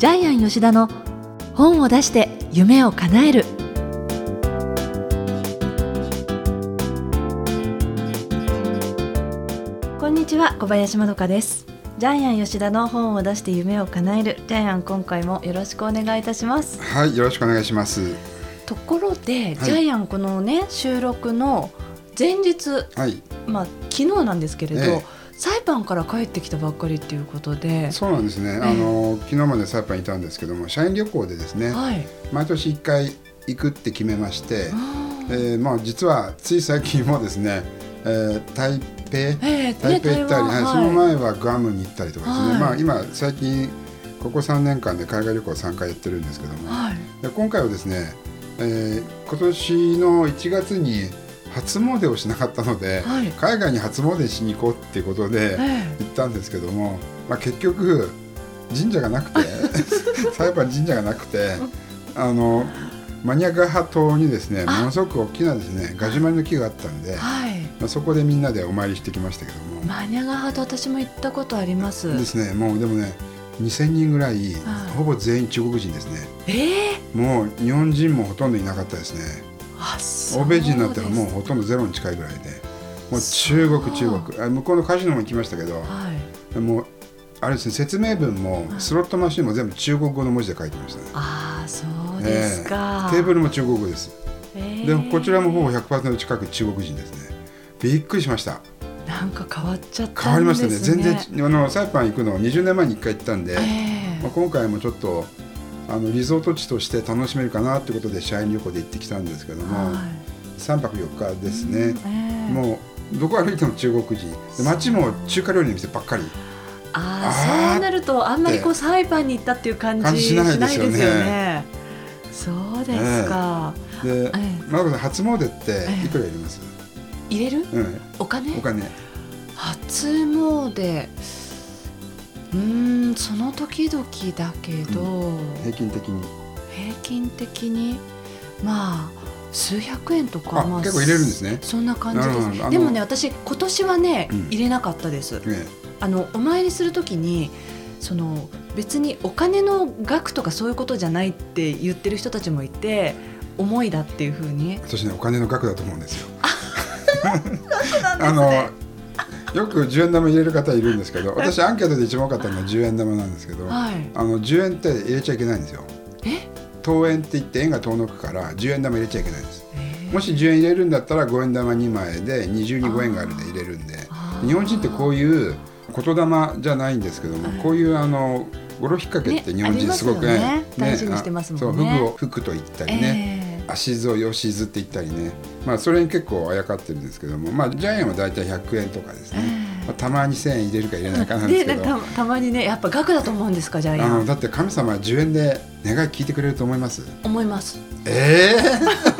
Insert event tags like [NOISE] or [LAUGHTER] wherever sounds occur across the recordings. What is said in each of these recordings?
ジャイアン吉田の本を出して夢を叶える。こんにちは小林まどかです。ジャイアン吉田の本を出して夢を叶える。ジャイアン今回もよろしくお願いいたします。はい、よろしくお願いします。ところで、ジャイアンこのね収録の前日はい、まあ昨日なんですけれど、ええサイパンから帰ってきたばっかりっていうことで、そうなんですね。あの昨日までサイパンにいたんですけども、社員旅行でですね、はい。毎年一回行くって決めまして、あえーまあ実はつい最近もですね、えー台北？ーええ台北行ったり、はいその前はグアムに行ったりとかですね。はいまあ今最近ここ3年間で海外旅行3回やってるんですけども、はい。で今回はですね、えー今年の1月に初詣をしなかったので、はい。海外に初詣しに行こうっていうことで。え行ったんですけども、まあ、結局神社がなくてサイパン神社がなくてあのマニアガハ島にですねものすごく大きなですねガジュマリの木があったんでえ、はい。まあ、そこでみんなでお参りしてきましたけども、マニアガハと私も行ったことあります？ですねもうでもね2000人ぐらいはい。ほぼ全員中国人ですね。ええ。もう日本人もほとんどいなかったですね欧米人になったらもうほとんどゼロに近いぐらいでもう中国中国。あ向こうのカジノも行きましたけどはい。もうあれですね説明文もスロットマシンも全部中国語の文字で書いてましたね。ああ、そうですか。テーブルも中国語です、ええ。でこちらもほぼ100%近く中国人ですね。びっくりしました。なんか変わっちゃったんですね。変わりましたね。全然あのサイパン行くの20年前に1回行ったんで、ええ。まあ、今回もちょっとあのリゾート地として楽しめるかなってことで社員旅行で行ってきたんですけども、はい。3泊4日ですね、ええ。もうどこ歩いても中国人で街も中華料理の店ばっかり。ああ、そうなるとあんまりこうサイパンに行ったっていう感じしないですよね。しないね。そうですか。で、ええ。まどかさん初詣ってええ。いくらやります、入れる？うん、お金？お金。初詣。うその時々だけど、平均的に。平均的にまあ数百円とかあまあ結構入れるんですね。そんな感じです。でもね私今年はね、うん。入れなかったです。えあのお参りする時にその別にお金の額とかそういうことじゃないって言ってる人たちもいて思いだっていうふうに。え私ねお金の額だと思うんですよ。あ [LAUGHS] のよく10円玉入れる方いるんですけど私アンケートで一番多かったのは10円玉なんですけど、はい。あの10円って入れちゃいけないんですよ。え？等円って言って円が遠のくから10円玉入れちゃいけないんです。えー。もし10円入れるんだったら5円玉2枚で二重に5円があるんで入れるんで。日本人ってこういう言霊じゃないんですけども、はい。こういうあの語呂引っ掛けって日本ね人すごくね大事にしてますもんね。あそう服を服と言ったりね、え足ぞよしずって言ったりね。まあそれに結構あやかってるんですけども。まあジャイアンは大体100円とかですね、えまあ、たまに1000円入れるか入れないかーなんですけど。でなんかたまにねやっぱ額だと思うんですかジャイアン。あのだって神様は10円で願い聞いてくれると思います？思います。え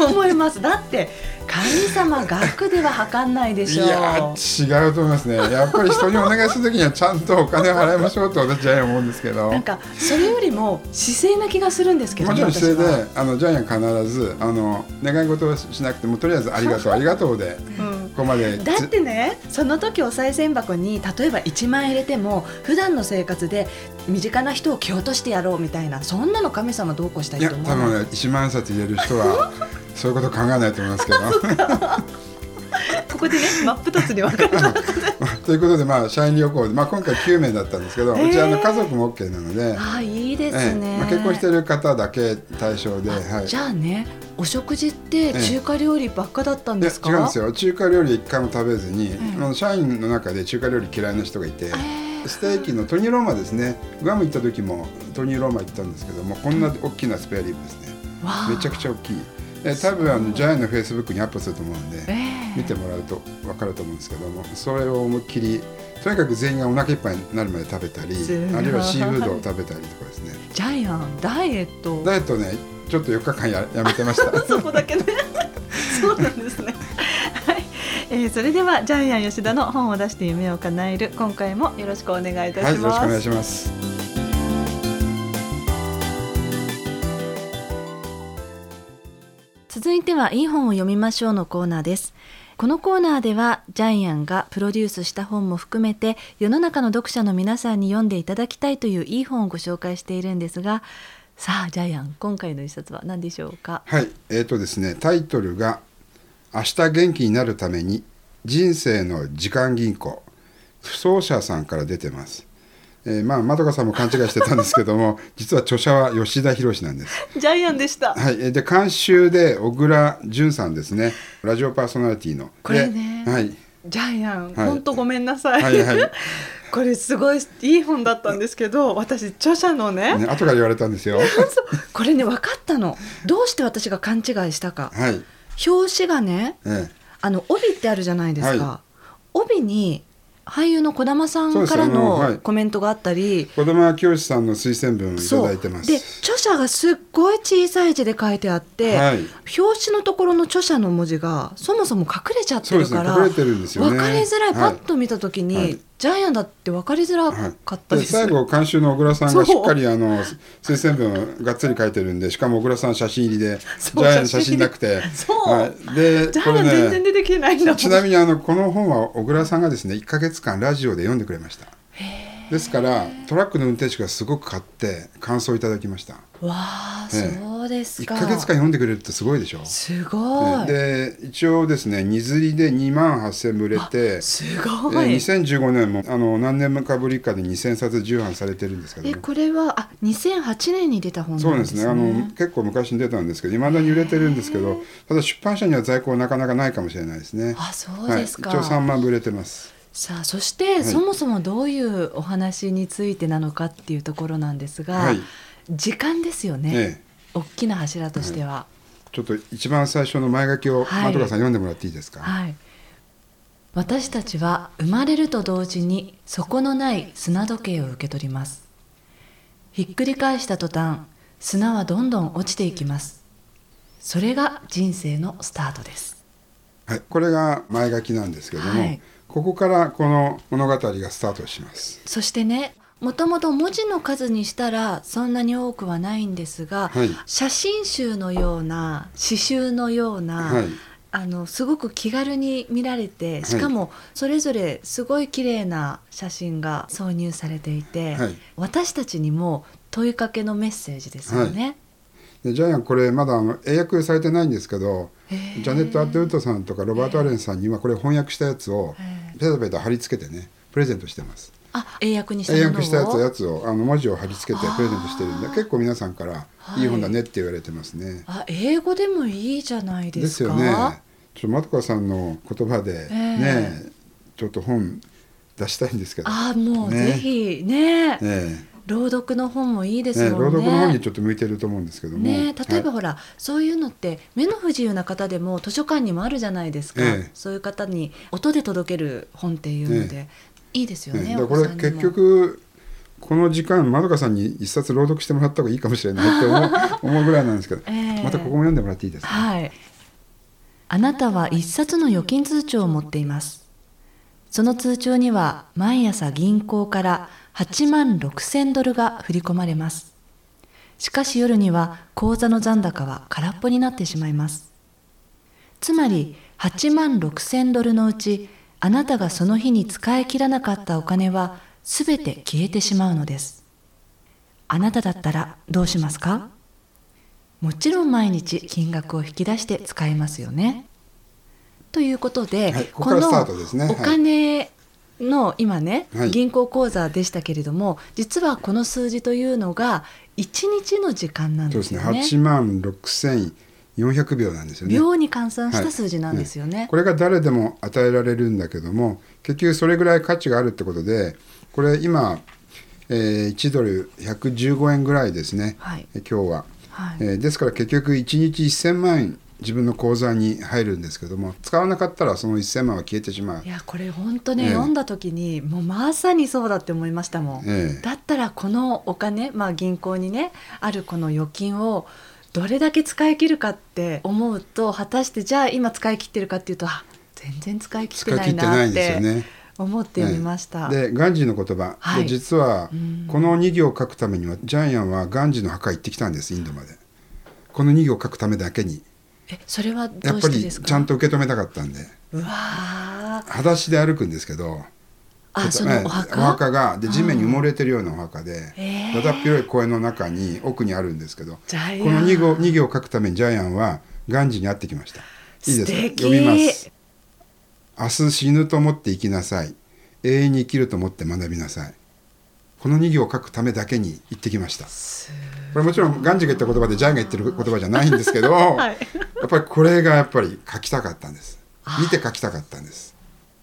え [LAUGHS] 思います。だって神様額では測んないでいしょう。やー違うと思いますね。やっぱり人にお願いするときにはちゃんとお金を払いましょうと私ジャイアンは思うんですけど。なんかそれよりも姿勢な気がするんですけどもちろん姿勢であのジャイアン必ずあの願い事をしなくてもとりあえずありがとうありがとうでうん。ここまでだってねその時お賽銭箱に例えば1万円入れても普段の生活で身近な人を蹴落としてやろうみたいなそんなの神様どうこうしたいいやと思う多分ね1万円札入れる人はそういうこと考えないと思いますけど。ここでね真っ二つに分かれた。[LAUGHS] ということで、まあ、社員旅行で、まあ、今回9名だったんですけど、へー。うちあの家族も OK なので、ああいいですええ。ね、まあ、結婚している方だけ対象で、はい、じゃあねお食事って中華料理ばっかだったんですか、違うんですよ。中華料理一回も食べずに、えあの社員の中で中華料理嫌いな人がいて、ええ。ステーキのトニーローマですね。グアム行った時もトニーローマ行ったんですけどもこんな大きなスペアリブですね。めちゃくちゃ大きいえ多分あのジャイアンのフェイスブックにアップすると思うんで、ええ。見てもらうと分かると思うんですけどもそれを思いっきりとにかく全員がお腹いっぱいになるまで食べたりあるいはシーフードを食べたりとかですね。ジャイアンダイエット。ダイエットねちょっと4日間ややめてました。[LAUGHS] そこだけね。そうなんですね。はい、えー、それではジャイアン吉田の本を出して夢を叶える今回もよろしくお願いいたはいよろします、しくお願いします続いてはいい本を読みましょうのコーナーですこのコーナーではジャイアンがプロデュースした本も含めて世の中の読者の皆さんに読んでいただきたいといういい本をご紹介しているんですがさあジャイアン今回の一冊は何でしょうか？はいえーとですねタイトルが「明日元気になるために人生の時間銀行」不走者さんから出てます。えー、まあまどかさんも勘違いしてたんですけども [LAUGHS] 実は著者は吉田博なんです。ジャイアンでした。はい、えーで監修で小倉淳さんですねラジオパーソナリティの。これねではいジャイアン、はい本当ごめんなさい。はいはい [LAUGHS] これすごいいい本だったんですけど、私著者のね、ね、後から言われたんですよ。[LAUGHS] これね分かったの。どうして私が勘違いしたか。はい、表紙がね、えあの帯ってあるじゃないですか。は帯に俳優の児玉さんからのコメントがあったり。え、子供教師さんの推薦文をいいてます。で著者がすっごい小さい字で書いてあって、はい。表紙のところの著者の文字がそもそも隠れちゃってるから隠れてるんですよね。分かりづらい、はパッと見た時に、はいジャイアンだって分かりづらはいかったです、で最後監修の小倉さんがしっかりあの推薦文をがっつり書いてるんでしかも小倉さん写真入りでジャイアンの写真なくて。そうはい、でジャイアン全然出てきてないんだもん。ちなみにあのこの本は小倉さんがですね1か月間ラジオで読んでくれましたですからトラックの運転手がすごく買って感想をいただきました。わあ、ええ。1そうですか。か月間読んでくれるってすごいでしょ。すごい、で一応ですね荷刷りで2万8000部売れてすえごい、ー2015年もあの何年かぶりかで2000冊重版されてるんですけどえねこれはあ2008年に出た本そうなんですすね。でねあの結構昔に出たんですけどいまだに売れてるんですけどただ出版社には在庫なかなかないかもしれないですね。あそうですか、はい、一応3万部売れてますさあそして、い。そもそもどういうお話についてなのかっていうところなんですが、はい。時間ですよね、ええ。大きな柱としては。ちょっと一番最初の前書きをはい。的川さん読んでもらっていいですか、はい、私たちは生まれると同時に底のない砂時計を受け取ります。ひっくり返した途端砂はどんどん落ちていきます。それが人生のスタートです。はい、これが前書きなんですけども、はいここからこの物語がスタートします。そしてねもともと文字の数にしたらそんなに多くはないんですが、はい。写真集のような詩集のような、はい。あのすごく気軽に見られてしかもそれぞれすごい綺麗な写真が挿入されていて、はい。私たちにも問いかけのメッセージですよね。でジャイアンこれまだあの英訳されてないんですけどジャネット・アットウッドさんとかロバート・アレンさんにはこれ翻訳したやつをへペタペタ貼り付けてねプレゼントしてます。あ英訳にした英訳したやつやつをあの文字を貼り付けてプレゼントしてるんで結構皆さんからはい。いい本だねって言われてますね、あ英語でもいいじゃないでか。ですすよね。ちょっとマトカさんの言葉でええ。ね、ちょっと本出したいんですけど。あもうね。ぜひねえ朗読の本もいいですえもんね。ね朗読の本にちょっと向いてると思うんですけども、ね例えばはいほら、そういうのって目の不自由な方でも図書館にもあるじゃないですか、ええ。そういう方に音で届ける本っていうので、いいですよねこれ結局この時間まどかさんに一冊朗読してもらった方がいいかもしれないって思う [LAUGHS] 思うぐらいなんですけど、ええ。またここも読んでもらっていいですか、はい。あなたは一冊の預金通帳を持っています。その通帳には毎朝銀行から8万6千ドルが振り込まれます。しかし夜には口座の残高は空っぽになってしまいます。つまり8万6千ドルのうちあなたがその日に使い切らなかったお金はすべて消えてしまうのです。あなただったらどうしますか？もちろん毎日金額を引き出して使いますよね。ということで、はいここからスタートですね。お金の今ね、はい。銀行口座でしたけれども実はこの数字というのが1日の時間なんそうですね。ですよね。8万6400秒なんですよね。秒に換算した数字なんですよね。これが誰でも与えられるんだけども結局それぐらい価値があるってことでこれ今、えー1ドル115円ぐらいですね、はい。え今日は、はい。えーですから結局1日1000万円自分の口座に入るんですけども使わなかったらその1000万は消えてしまう。い、やこれ本当ね、ええ。読んだ時にもうまさにそうだって思いましたもん、ええ。だったらこのお金、まあ、銀行にねあるこの預金をどれだけ使い切るかって思うと果たしてじゃあ今使い切ってるかっていうとあ全然使い切ってないなってんですよね。思ってみました、でガンジーの言葉、はい。で実はうん。この2行を書くためにはジャイアンはガンジーの墓行ってきたんですインドまで。この2行を書くためだけにえそれはどやっぱりうしてですか？ちゃんと受け止めたかったんで。うわー。裸足で歩くんですけどあそのお墓？お墓がで地面に埋もれてるようなお墓でだだっ広い公園の中に奥にあるんですけどこの2行 ,2 行を書くためにジャイアンはガンジーに会ってきました。いいですか？読みます。明日死ぬと思って生きなさい。永遠に生きると思って学びなさいこの2行を書くためだけに行ってきました。すこれもちろんガンジーが言った言葉でジャイアンが言ってる言葉じゃないんですけど、[LAUGHS] い。やっぱりこれがやっぱり書きたかったんです。見て書きたかったんです。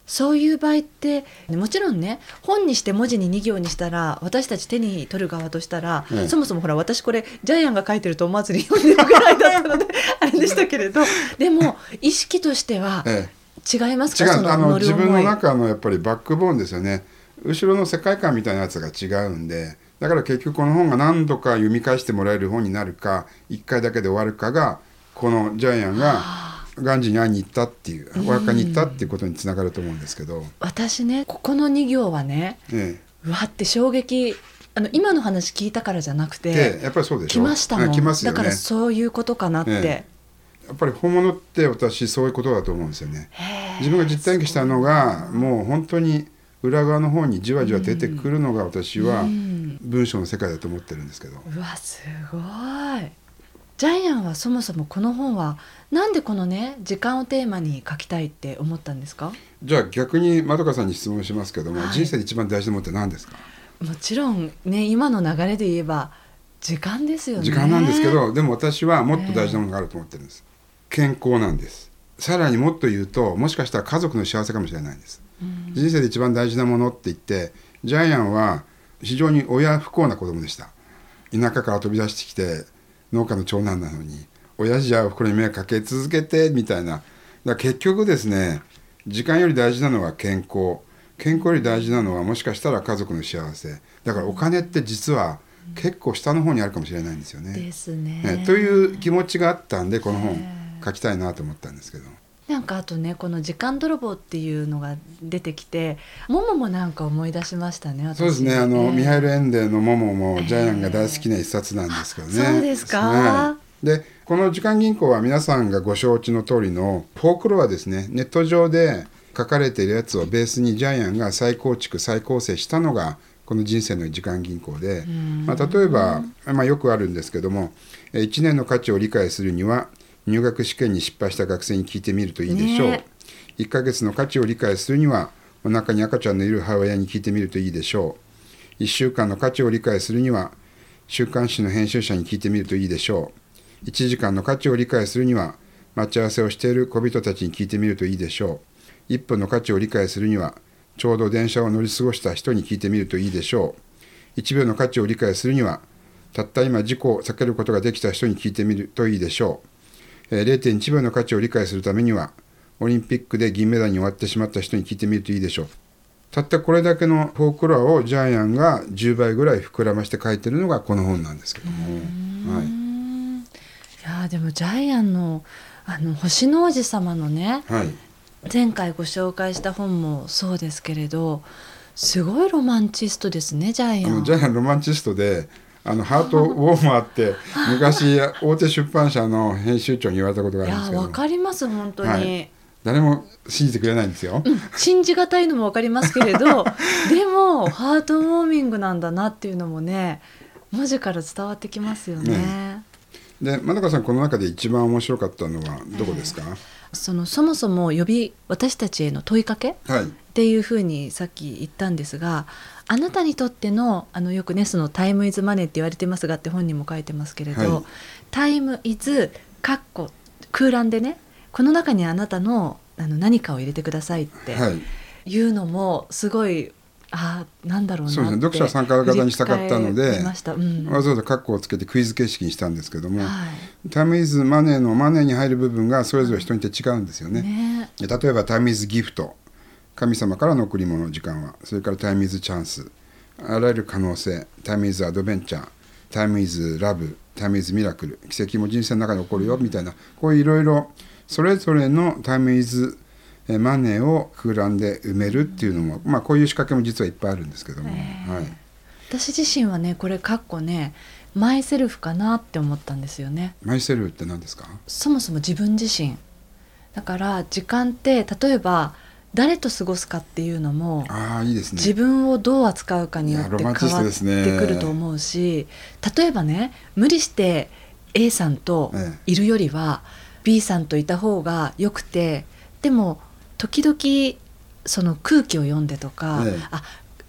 そういう場合ってもちろんね本にして文字に2行にしたら私たち手に取る側としたら、ええ。そもそもほら私これジャイアンが書いてると思わずに読んでるぐらいだったので [LAUGHS] あれでしたけれどでも意識としてはえ違いますえ、違かそうあの自分の中のやっぱりバックボーンですよね後ろの世界観みたいなやつが違うんでだから結局この本が何度か読み返してもらえる本になるか1回だけで終わるかがこのジャイアンがガンジーに会いに行ったっていうお墓に行ったっていうことにつながると思うんですけど、私ねここの2行はねえうわって衝撃あの今の話聞いたからじゃなくてやっぱりそうでしょ。来ましたもん。あ来ますよね。だからそういうことかなって、えやっぱり本物って私そういうことだと思うんですよね。自分が実体験したのがもう本当に裏側の方にじわじわ出てくるのが私はうん。文章の世界だと思ってるんですけど。うわすごい。ジャイアンはそもそもこの本はなんでこのね時間をテーマに書きたいって思ったんですか？じゃあ逆にまどかさんに質問しますけども、はい。人生で一番大事なものって何ですか？もちろんね今の流れで言えば時間ですよね。時間なんですけどでも私はもっと大事なものがあると思ってるんです、健康なんです。さらにもっと言うともしかしたら家族の幸せかもしれないんです。うん人生で一番大事なものって言ってジャイアンは非常に親不幸な子供でした。田舎から飛び出してきて農家の長男なのに親父やおふくろに迷惑かけ続けてみたいな。だから結局ですね時間より大事なのは健康。健康より大事なのはもしかしたら家族の幸せ。だからお金って実は結構下の方にあるかもしれないんですよね。ですね。ねという気持ちがあったんでこの本書きたいなと思ったんですけど。なんかあとねこの「時間泥棒」っていうのが出てきてもももなんか思い出しましたね私そうですね。あの、ええミハイル・エンデーのモモもジャイアンが大好きな一冊なんですけどね。あそうですかはいで、この時間銀行は皆さんがご承知の通りのフォークロアですね。ネット上で書かれているやつをベースにジャイアンが再構築、再構成したのがこの人生の時間銀行で、まあ、例えば、まあ、よくあるんですけども、1年の価値を理解するには入学試験に失敗した学生に聞いてみるといいでしょう。ね1ヶ月の価値を理解するにはお腹に赤ちゃんのいる母親に聞いてみるといいでしょう。1週間の価値を理解するには週刊誌の編集者に聞いてみるといいでしょう。1時間の価値を理解するには待ち合わせをしている小人たちに聞いてみるといいでしょう。1分の価値を理解するにはちょうど電車を乗り過ごした人に聞いてみるといいでしょう。1秒の価値を理解するにはたった今事故を避けることができた人に聞いてみるといいでしょう。えー0.1秒の価値を理解するためにはオリンピックで銀メダルに終わってしまった人に聞いてみるといいでしょう。たったこれだけのフォークロアをジャイアンが10倍ぐらい膨らまして書いてるのがこの本なんですけども、はういん。い。やーでもジャイアンのあの星の王子様のねはい、前回ご紹介した本もそうですけれどすごいロマンチストですねジャイアン。ジャイアンロマンチストであのハートウォーマーって [LAUGHS] 昔大手出版社の編集長に言われたことがあるんですけど。かります本当に、はい。誰も信じてくれないんですよ。信じがたいのもわかりますけれど [LAUGHS] でもハートウォーミングなんだなっていうのもね文字から伝わってきますよね。ね。でまどかさんこの中で一番面白かったのはどこですか、そのそもそも呼び私たちへの問いかけはいっていうふうにさっき言ったんですがあなたにとってのあのよくねそのタイムイズマネーって言われてますがって本にも書いてますけれど、はい。タイムイズかっこ空欄でねこの中にあなたのあの何かを入れてくださいってはい。いうのもすごいあーなんだろうなってそうですね。読者参加型にしたかったのでうん。わざわざカッコをつけてクイズ形式にしたんですけども、はい。タイムイズマネーのマネーに入る部分がそれぞれ人によって違うんですよね。ね。で例えばタイムイズギフト神様からの贈り物時間はそれからタイムイズチャンスあらゆる可能性タイムイズアドベンチャータイムイズラブタイムイズミラクル奇跡も人生の中で起こるよみたいなこういういろいろそれぞれのタイムイズえマネーを空欄で埋めるっていうのも、まあ、こういう仕掛けも実はいっぱいあるんですけども、はい、私自身はねこれかっこねマイセルフかなって思ったんですよね。マイセルフって何ですか？そもそも自分自身。だから時間って例えば誰と過ごすかっていうのもああいいですね。自分をどう扱うかによって変わってくると思うし、例えばね無理して A さんとえいるよりは B さんといた方がよくてでも時々その空気を読んでとか、ええ。あ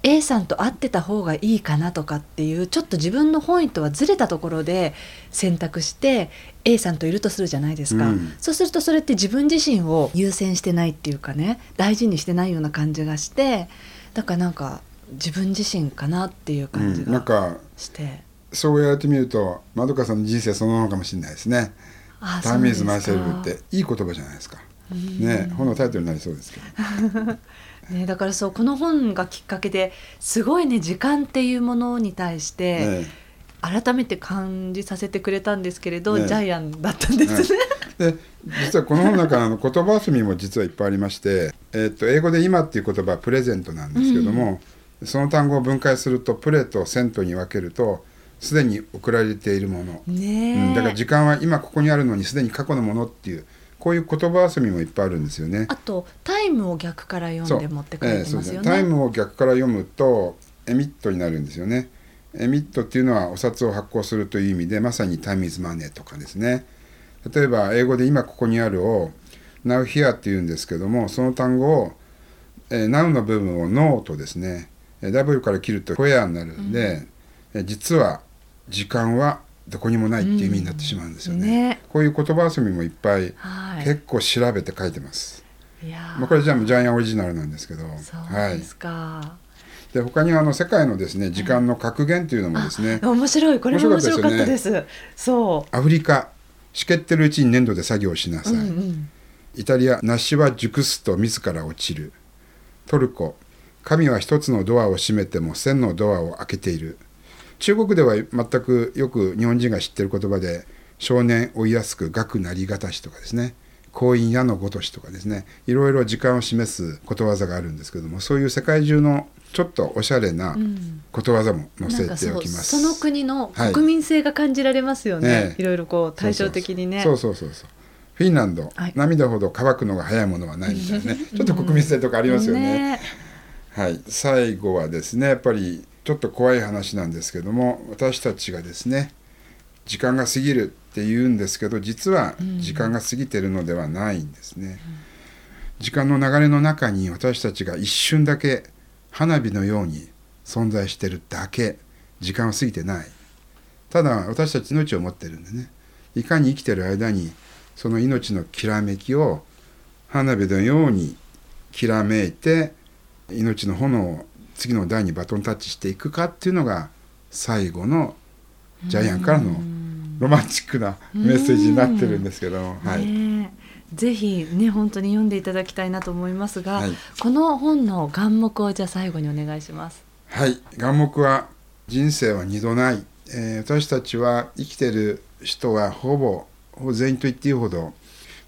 A さんと会ってた方がいいかなとかっていうちょっと自分の本意とはずれたところで選択して A さんといるとするじゃないですか、うん。そうするとそれって自分自身を優先してないっていうかね大事にしてないような感じがしてだからなんか自分自身かなっていう感じうん、なんがかして、そう言われてみるとまどかさんの人生そのものかもしれないですね。あタイムイズマイセルフっていい言葉じゃないですか。うん。ね本のタイトルになりそうですけど [LAUGHS] ね、だからそうこの本がきっかけですごいね時間っていうものに対してえ改めて感じさせてくれたんですけれど、ね。ジャイアンだったんですね。えで実はこの本の中あの言葉遊びも実はいっぱいありまして、えっと英語で「今」っていう言葉はプレゼントなんですけども、その単語を分解するとプレとセントに分けるとすでに送られているもの、ねえ、うん、だから時間は今ここにあるのにすでに過去のものっていうこういう言葉遊びもいっぱいあるんですよね。あとタイムを逆から読んで持ってくれてますよね。ですねタイムを逆から読むとエミットになるんですよね。エミットっていうのはお札を発行するという意味でまさにタイムイズマネーとかですね。例えば英語で今ここにあるを Now here って言うんですけどもその単語を、えー Now の部分を No とですねえー W から切ると Where になるんで、えー実は時間はどこにもないっていう意味になってしまうんですよね。ねこういう言葉遊びもいっぱいはい。結構調べて書いてます。いやーまあ、これじゃあジャイアンオリジナルなんですけど、そうはいで、すか。で他にあの世界のですね時間の格言というのもですね、面白いこれも面面白かっったたです。そアフリカしけってるうちに粘土で作業しなう。さい、うんうん。イタリア梨は熟すと自ら落ちるトルコ神は一つのドアを閉めても千のドアを開けている中国では全くよく日本人が知ってる言葉で少年追いやすく学なりがたしとかですね婚姻矢のごとしとかですねいろいろ時間を示すことわざがあるんですけどもそういう世界中のちょっとおしゃれなうんことわざも載せておきます。その国のはい国民性が感じられますよね。ねえいろいろこう対照的にね。そうそうそうそうフィンランド、はい涙ほど乾くのが早いものはないみたいなね [LAUGHS] ちょっと国民性とかありますよね。ねはい、最後はですねやっぱりちょっと怖い話なんですけども私たちがですね時間が過ぎるって言うんですけど実はうん時時間が過ぎてるのではないんですね。時間の流れの中に私たちが一瞬だけ花火のように存在してるだけ時間は過ぎてないただ私たち命を持ってるんでねいかに生きてる間にその命のきらめきを花火のようにきらめいて命の炎を次の代にバトンタッチしていくかっていうのが最後のジャイアンからのうんロマンチックなメッセージになってるんですけども、はい、ねえ。ぜひね本当に読んでいただきたいなと思いますが、はい。この本の眼目をじゃあ最後にお願いします。はい、眼目は人生は二度ない、えー私たちは生きてる人はほぼ全員と言っていいほど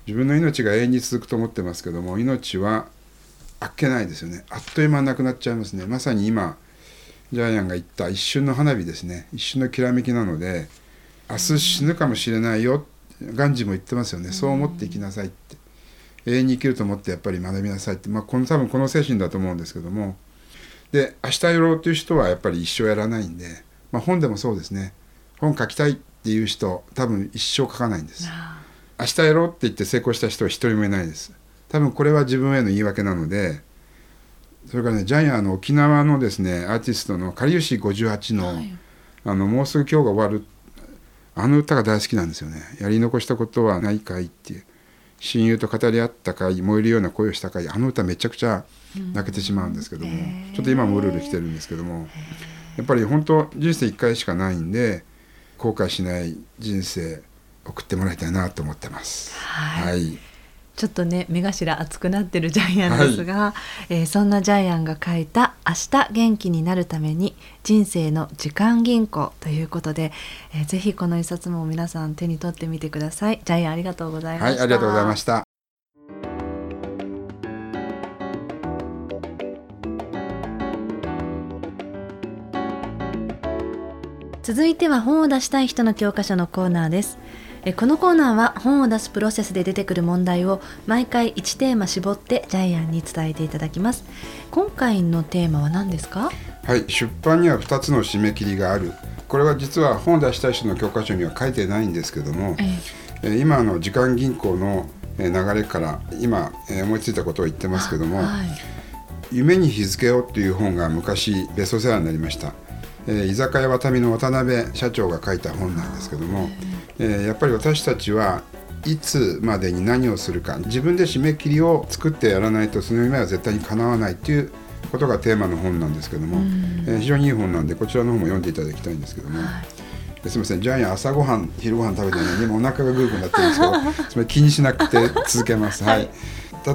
自分の命が永遠に続くと思ってますけども命はあっけないですよね。あっという間になくなっちゃいますね。まさに今ジャイアンが言った一瞬の花火ですね。一瞬のきらめきなので明日死ぬかもしれないよガンジーも言ってますよね。そう思って生きなさいって。永遠に生きると思ってやっぱり学びなさいって、まあ、この多分この精神だと思うんですけども。で明日やろうという人はやっぱり一生やらないんで、まあ、本でもそうですね。本書きたいっていう人多分一生書かないんです。あ明日やろうって言って成功した人は一人もいないです多分これは自分への言い訳なのでそれからねジャイアンの沖縄のですねアーティストのかりゆし58の,、はい。あの「もうすぐ今日が終わる」あの歌が大好きなんですよね「やり残したことはないかい」っていう親友と語り合ったかい燃えるような恋をしたかいあの歌めちゃくちゃ泣けてしまうんですけども、へーちょっと今もうるうる来てるんですけどもやっぱり本当人生一回しかないんで後悔しない人生送ってもらいたいなと思ってます。はい。はいちょっとね目頭熱くなってるジャイアンですが、えーそんなジャイアンが書いた「明日元気になるために人生の時間銀行」ということで、えーぜひこの一冊も皆さん手に取ってみてください。ジャイアンありがとうございました。はい、ありがとうございました。続いては本を出したい人の教科書のコーナーですえこのコーナーは本を出すプロセスで出てくる問題を毎回1テーマ絞ってジャイアンに伝えていただきます。今回のテーマは何ですか？はい出版には2つの締め切りがある。これは実は本を出したい人の教科書には書いてないんですけども、えー、今の時間銀行の流れから今思いついたことを言ってますけども、はい、夢に日付をっていう本が昔ベストセラーになりました、えー、居酒屋渡美の渡辺社長が書いた本なんですけども、えー、やっぱり私たちはいつまでに何をするか自分で締め切りを作ってやらないとその夢は絶対に叶わないっていうことがテーマの本なんですけども、えー、非常にいい本なんでこちらの方も読んでいただきたいんですけども、はい、すみませんジャイアン朝ごはん昼ごはん食べてるのに [LAUGHS] 今お腹がグーグーになってるんですけどそれ気にしなくて続けます。[LAUGHS] はい、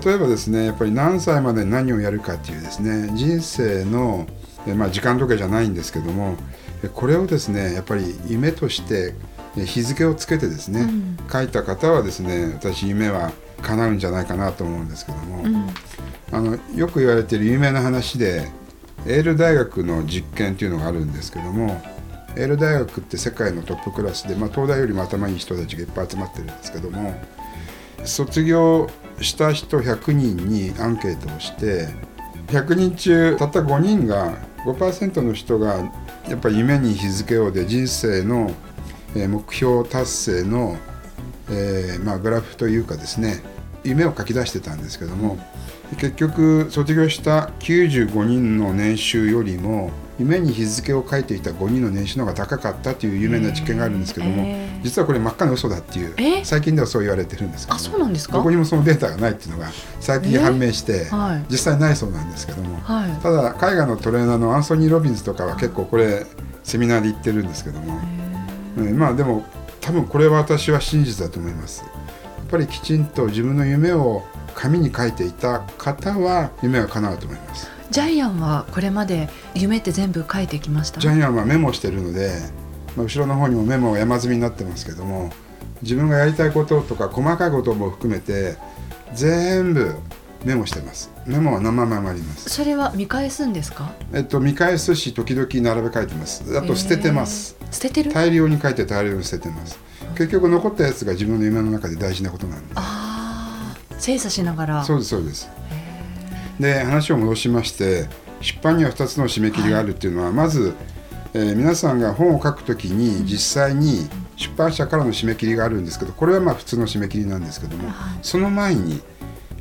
例えばですねやっぱり何歳まで何をやるかっていうですね人生の、えまあ、時間時計じゃないんですけどもこれをですねやっぱり夢として日付をつけてですね、うん、書いた方はですね私夢は叶うんじゃないかなと思うんですけども、うん、あのよく言われている有名な話でエール大学の実験っていうのがあるんですけどもエール大学って世界のトップクラスで、まあ、東大よりも頭いい人たちがいっぱい集まってるんですけども卒業した人100人にアンケートをして100人中たった5人が5%の人がやっぱり夢に日付をで人生の目標達成の、えー、まあ、グラフというかですね夢を書き出してたんですけども結局卒業した95人の年収よりも夢に日付を書いていた5人の年収の方が高かったという有名な実験があるんですけども、えー、実はこれ真っ赤な嘘だっていう、え？ー、最近ではそう言われてるんですけどあそうなんですか？どこにもそのデータがないっていうのが最近判明して、えー？はい、実際ないそうなんですけども、はい、ただ海外のトレーナーのアンソニー・ロビンズとかは結構これセミナーで言ってるんですけども、えー、まあでも多分これは私は真実だと思います。やっぱりきちんと自分の夢を紙に書いていた方は夢は叶うと思います。ジャイアンはこれまで夢って全部書いてきました？ジャイアンはメモしてるので、まあ、後ろの方にもメモ山積みになってますけども自分がやりたいこととか細かいことも含めて全部メモしてます。メモは生ままあります。それは見返すんですか？えっと見返すし時々並べ書いてます。あと捨ててます、捨ててる？大量に書いて大量に捨ててます。結局残ったやつが自分の夢の中で大事なことなんで。ああ精査しながら。そうですそうです。で話を戻しまして出版には2つの締め切りがあるっていうのは、はい、まず、えー、皆さんが本を書くときに実際に出版社からの締め切りがあるんですけどこれはまあ普通の締め切りなんですけども、はい、その前に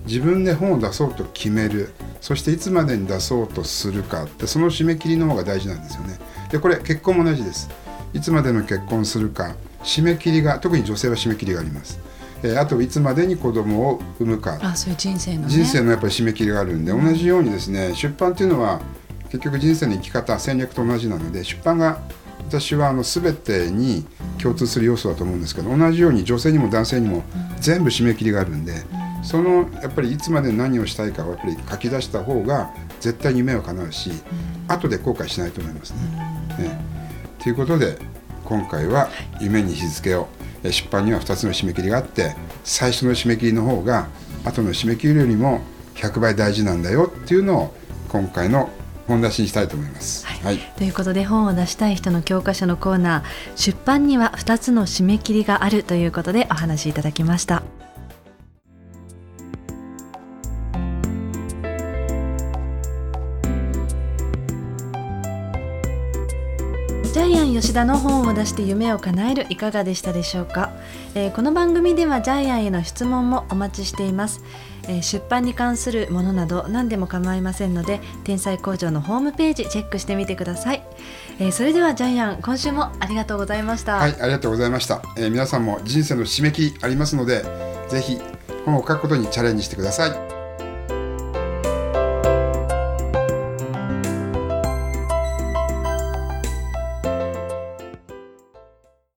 自分で本を出そうと決める。そしていつまでに出そうとするか。ってその締め切りの方が大事なんですよね。でこれ結婚も同じですいつまでの結婚するか締め切りが特に女性は締め切りがあります。えあといつまでに子供を産むか。あそういう人生の、ね、人生のやっぱり締め切りがあるんで、同じようにですね出版っていうのは結局人生の生き方戦略と同じなので出版が私はあの全てに共通する要素だと思うんですけど同じように女性にも男性にも全部締め切りがあるんで、うん、そのやっぱりいつまで何をしたいかをやっぱり書き出した方が絶対に夢は叶うし、うん、後で後悔しないと思いますね。と、いうことで今回は夢に日付を出版には2つの締め切りがあって最初の締め切りの方が後の締め切りよりも100倍大事なんだよっていうのを今回の本出しにしたいと思います。はい、はい、ということで本を出したい人の教科書のコーナー出版には2つの締め切りがあるということでお話しいただきました。吉田の本を出して夢を叶えるいかがでしたでしょうか、えー、この番組ではジャイアンへの質問もお待ちしています、えー、出版に関するものなど何でも構いませんので天才工場のホームページチェックしてみてください、えー、それではジャイアン今週もありがとうございました。はいありがとうございました、え皆さんも人生の締め切りありますのでぜひ本を書くことにチャレンジしてください。